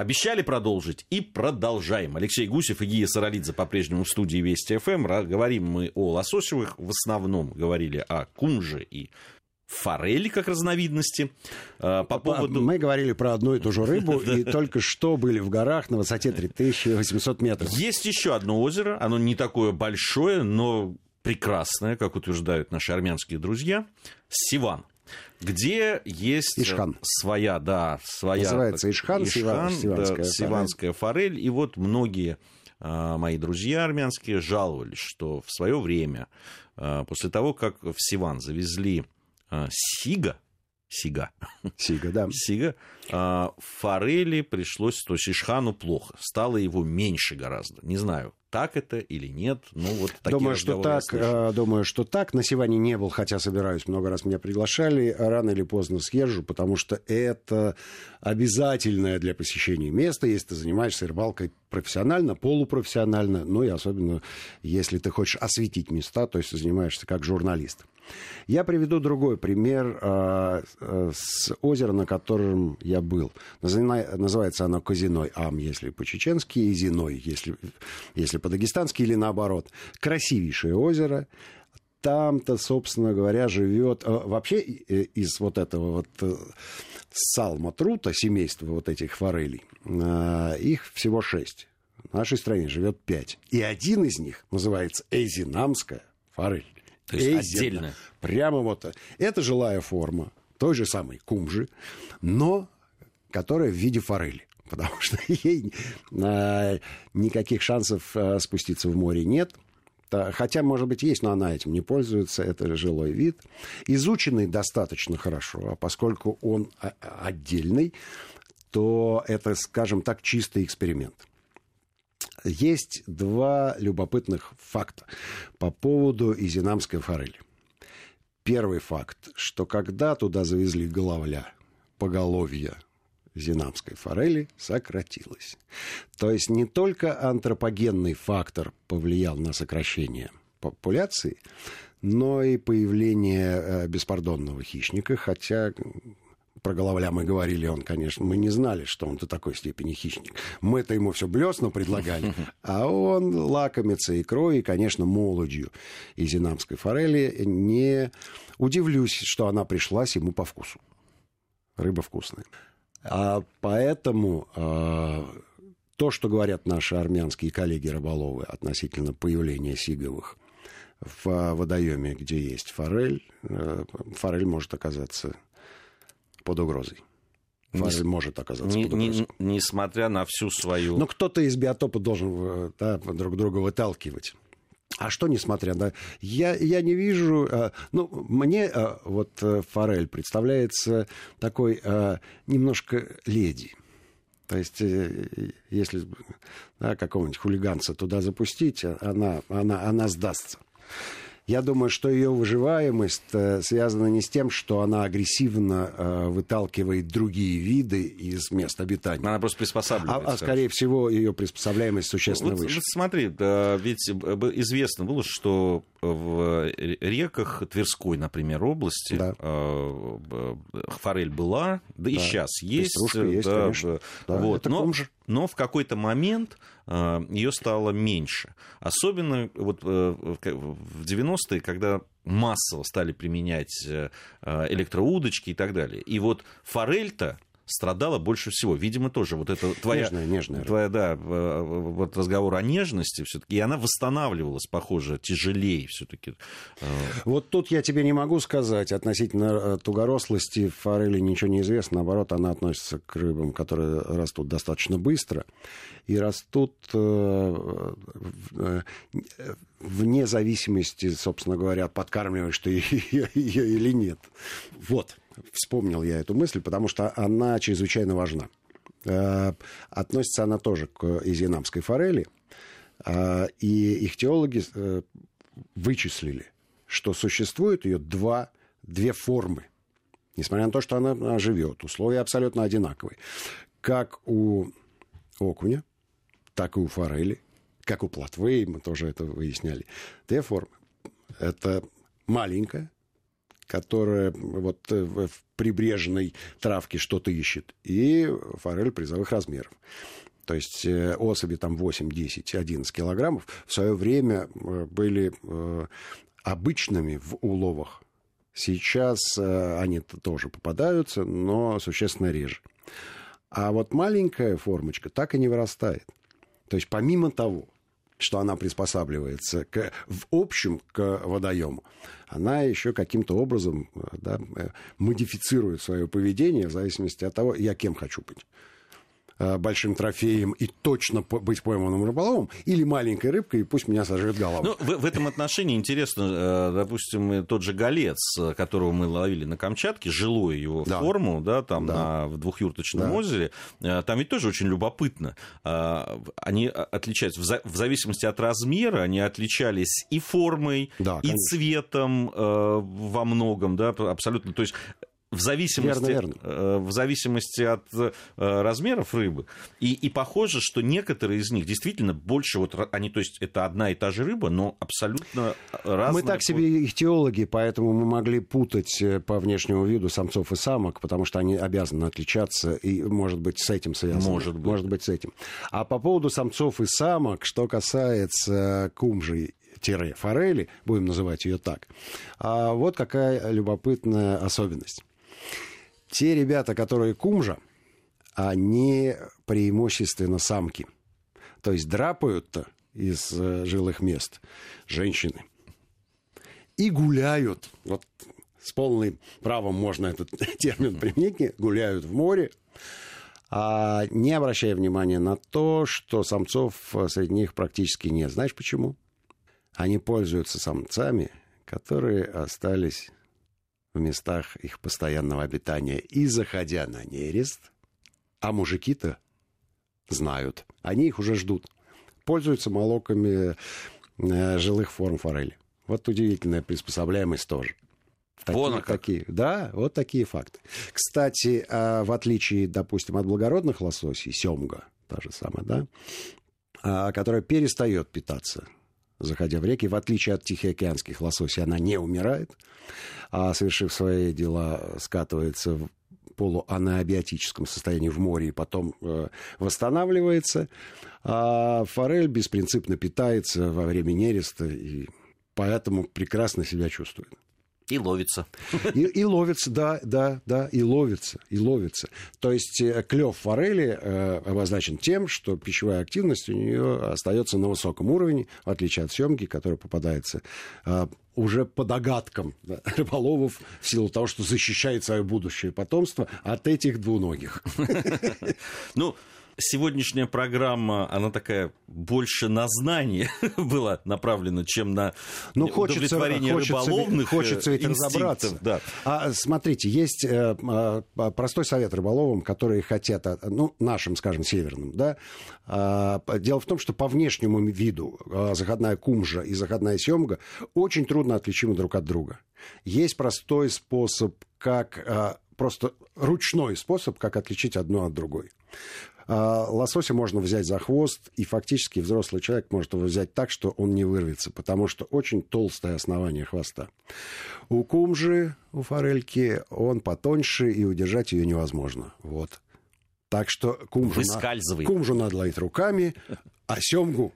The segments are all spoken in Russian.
Обещали продолжить и продолжаем. Алексей Гусев и Гия Саралидзе по-прежнему в студии Вести ФМ. Говорим мы о лососевых. В основном говорили о кунже и форели как разновидности. А, по поводу... Мы говорили про одну и ту же рыбу, и только что были в горах на высоте 3800 метров. Есть еще одно озеро, оно не такое большое, но прекрасное, как утверждают наши армянские друзья, Сиван где есть Ишхан. своя, да, своя... Называется Ишхан, Ишхан сиванская, да, сиванская форель. И вот многие а, мои друзья армянские жаловались, что в свое время, а, после того, как в Сиван завезли а, сига, Сига. Сига, да. Сига. Форели пришлось, то есть Ишхану плохо. Стало его меньше гораздо. Не знаю, так это или нет. Ну, вот такие думаю, что так, э, думаю, что так. На Сиване не был, хотя собираюсь, много раз меня приглашали. Рано или поздно съезжу, потому что это обязательное для посещения место, если ты занимаешься рыбалкой профессионально, полупрофессионально, ну и особенно, если ты хочешь осветить места, то есть занимаешься как журналист. Я приведу другой пример э, э, с озера, на котором я был. Называется оно Казиной Ам, если по-чеченски, и Зиной, если, если по-дагестански, или наоборот. Красивейшее озеро. Там-то, собственно говоря, живет... Э, вообще из вот этого вот салма-трута, семейства вот этих форелей, их всего шесть. В нашей стране живет пять. И один из них называется Эзинамская форель. То есть Эйзена. отдельно. Прямо вот. Это жилая форма той же самой кумжи, но которая в виде форели. Потому что ей э, никаких шансов э, спуститься в море нет. Хотя, может быть, есть, но она этим не пользуется. Это жилой вид. Изученный достаточно хорошо, а поскольку он а, отдельный, то это, скажем так, чистый эксперимент есть два любопытных факта по поводу изинамской форели. Первый факт, что когда туда завезли головля, поголовья зинамской форели сократилось. То есть не только антропогенный фактор повлиял на сокращение популяции, но и появление э, беспардонного хищника, хотя про головля мы говорили, он, конечно, мы не знали, что он до такой степени хищник. Мы-то ему все блесно предлагали, а он лакомится икрой и, конечно, молодью из инамской форели. Не удивлюсь, что она пришлась ему по вкусу. Рыба вкусная. А поэтому а, то, что говорят наши армянские коллеги рыболовы относительно появления сиговых в водоеме, где есть форель, э, форель может оказаться под угрозой. Фазель не, может оказаться не, под угрозой. Не, несмотря на всю свою... Но кто-то из биотопа должен э, да, друг друга выталкивать. А что несмотря на... Я, я не вижу... Э, ну, мне э, вот форель представляется такой немножко леди. То есть, если да, какого-нибудь хулиганца туда запустить, она, она, она сдастся. Я думаю, что ее выживаемость э, связана не с тем, что она агрессивно э, выталкивает другие виды из мест обитания. Она просто приспосабливается. А, а скорее всего, ее приспособляемость существенно вот, выше. Вот смотри, да, ведь э, известно было, что в реках Тверской, например, области да. форель была, да, да. и сейчас есть. есть, да, конечно. Да, вот, но, но в какой-то момент ее стало меньше. Особенно вот в 90-е, когда массово стали применять э, э, электроудочки и так далее. И вот форель-то страдала больше всего. Видимо, тоже вот это твоя... Нежная, нежная. Твоя, да, вот разговор о нежности все таки и она восстанавливалась, похоже, тяжелее все таки э. Вот тут я тебе не могу сказать относительно тугорослости форели ничего не известно. Наоборот, она относится к рыбам, которые растут достаточно быстро и растут вне зависимости, собственно говоря, подкармливаешь ты ее или нет. Вот, вспомнил я эту мысль, потому что она чрезвычайно важна. Э, относится она тоже к изинамской форели, э, и их теологи э, вычислили, что существует ее два, две формы. Несмотря на то, что она живет, условия абсолютно одинаковые. Как у окуня, так и у форели – как у плотвы, мы тоже это выясняли. Две формы. Это маленькая, которая вот в прибрежной травке что-то ищет, и форель призовых размеров. То есть особи там 8, 10, 11 килограммов в свое время были обычными в уловах. Сейчас они тоже попадаются, но существенно реже. А вот маленькая формочка так и не вырастает. То есть помимо того, что она приспосабливается к, в общем к водоему, она еще каким-то образом да, э, модифицирует свое поведение в зависимости от того, я кем хочу быть. Э, большим трофеем и точно быть пойманным рыболовом, или маленькой рыбкой, и пусть меня сожрет голова. Ну, в, в этом отношении интересно, э, допустим, тот же голец, которого мы ловили на Камчатке, жилую его да. форму, да, там да. На, в двухюрточном да. озере, э, там ведь тоже очень любопытно. Они отличаются, в зависимости от размера, они отличались и формой, да, и цветом во многом, да, абсолютно. То есть в зависимости, верно, верно. Э, в зависимости от э, размеров рыбы. И, и похоже, что некоторые из них действительно больше, вот они, то есть это одна и та же рыба, но абсолютно разные. Мы так себе ихтиологи, поэтому мы могли путать э, по внешнему виду самцов и самок, потому что они обязаны отличаться, и может быть с этим связано. Может быть. Может быть с этим. А по поводу самцов и самок, что касается кумжи форели, будем называть ее так. А вот какая любопытная особенность. Те ребята, которые кумжа, они преимущественно самки. То есть драпают-то из э, жилых мест женщины. И гуляют, вот с полным правом можно этот термин применить, гуляют в море, а не обращая внимания на то, что самцов среди них практически нет. Знаешь почему? Они пользуются самцами, которые остались в местах их постоянного обитания и заходя на нерест, а мужики-то знают, они их уже ждут, пользуются молоками э, жилых форм форели. Вот удивительная приспособляемость тоже. Такие, Вон такие, да, вот такие факты. Кстати, а в отличие, допустим, от благородных лососей, семга, та же самая, да, а, которая перестает питаться заходя в реки. В отличие от тихоокеанских лососей, она не умирает, а, совершив свои дела, скатывается в полуанабиотическом состоянии в море и потом э, восстанавливается. А форель беспринципно питается во время нереста и поэтому прекрасно себя чувствует. И ловится. И, и ловится, да, да, да, и ловится, и ловится. То есть э, клев форели э, обозначен тем, что пищевая активность у нее остается на высоком уровне, в отличие от съемки, которая попадается э, уже по догадкам да, рыболовов в силу того, что защищает свое будущее потомство от этих двуногих. Ну, сегодняшняя программа, она такая больше на знание была направлена, чем на ну, хочется, удовлетворение хочется, рыболовных Хочется ведь разобраться. Да. А, смотрите, есть э, э, простой совет рыболовам, которые хотят, а, ну, нашим, скажем, северным, да. А, дело в том, что по внешнему виду а, заходная кумжа и заходная семга очень трудно отличимы друг от друга. Есть простой способ, как а, просто ручной способ, как отличить одно от другой. А, лосося можно взять за хвост, и фактически взрослый человек может его взять так, что он не вырвется, потому что очень толстое основание хвоста. У кумжи, у форельки, он потоньше, и удержать ее невозможно. Вот. Так что кумжу, на... кумжу надо ловить руками, а семгу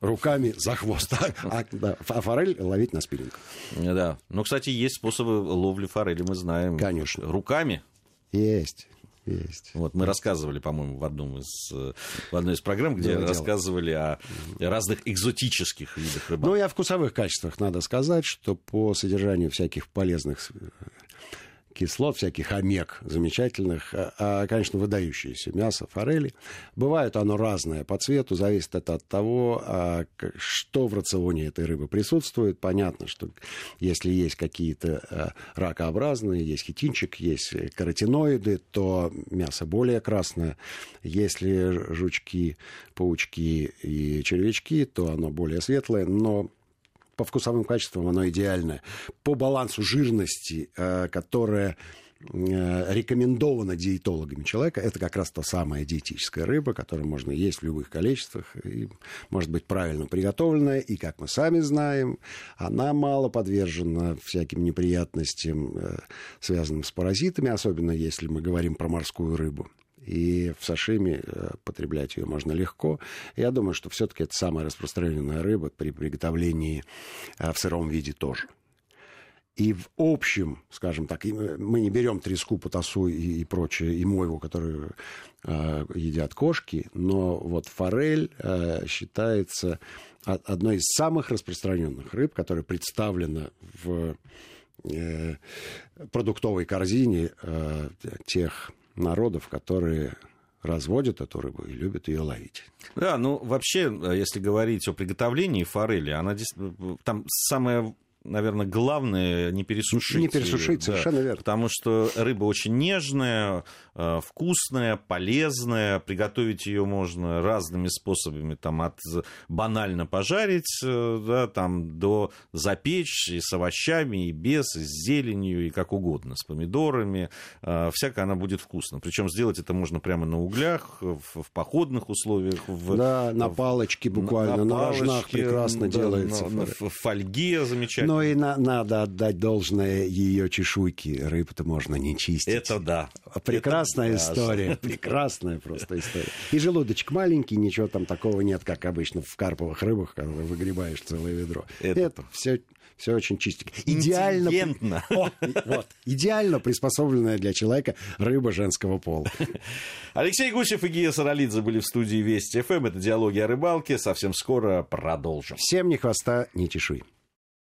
руками за хвост. А, да, а форель ловить на спиннинг. Да. Ну, кстати, есть способы ловли форели, мы знаем. Конечно. Руками. Есть. Есть. Вот мы рассказывали, по-моему, в, одном из, в одной из программ, где Было рассказывали дело. о разных экзотических видах рыбалки. Ну и о вкусовых качествах надо сказать, что по содержанию всяких полезных кислот, всяких омег замечательных, а, а, конечно, выдающееся мясо, форели. Бывает оно разное по цвету, зависит это от того, а, что в рационе этой рыбы присутствует. Понятно, что если есть какие-то а, ракообразные, есть хитинчик, есть каротиноиды, то мясо более красное. Если жучки, паучки и червячки, то оно более светлое, но по вкусовым качествам оно идеальное. По балансу жирности, э, которая э, рекомендована диетологами человека, это как раз та самая диетическая рыба, которую можно есть в любых количествах, и может быть правильно приготовленная, и, как мы сами знаем, она мало подвержена всяким неприятностям, э, связанным с паразитами, особенно если мы говорим про морскую рыбу и в сашими э, потреблять ее можно легко. Я думаю, что все-таки это самая распространенная рыба при приготовлении в сыром виде тоже. И в общем, скажем так, мы не берем треску, потасу и, и прочее, и мойву, которые э, едят кошки, но вот форель э, считается одной из самых распространенных рыб, которая представлена в э, продуктовой корзине э, тех народов, которые разводят эту рыбу и любят ее ловить. Да, ну вообще, если говорить о приготовлении форели, она там самая наверное, главное не пересушить. Не пересушить, да, совершенно верно. Потому что рыба очень нежная, э, вкусная, полезная. Приготовить ее можно разными способами, там, от банально пожарить, э, да, там, до запечь и с овощами, и без, и с зеленью, и как угодно, с помидорами. Э, всякое она будет вкусно. Причем сделать это можно прямо на углях, в, в походных условиях. В, да, на палочке буквально, на, на палочке, рожнах прекрасно да, делается. На, в фольге замечательно. Но и на, надо отдать должное ее чешуйки. Рыбу-то можно не чистить. Это да. Прекрасная Это история. Да. Прекрасная просто история. И желудочек маленький, ничего там такого нет, как обычно в карповых рыбах, когда выгребаешь целое ведро. Это, Это все все очень чистенько. Идеально, О, вот, идеально приспособленная для человека рыба женского пола. Алексей Гусев и Гия Саралидзе были в студии Вести ФМ. Это «Диалоги о рыбалке». Совсем скоро продолжим. Всем ни хвоста, ни чешуй.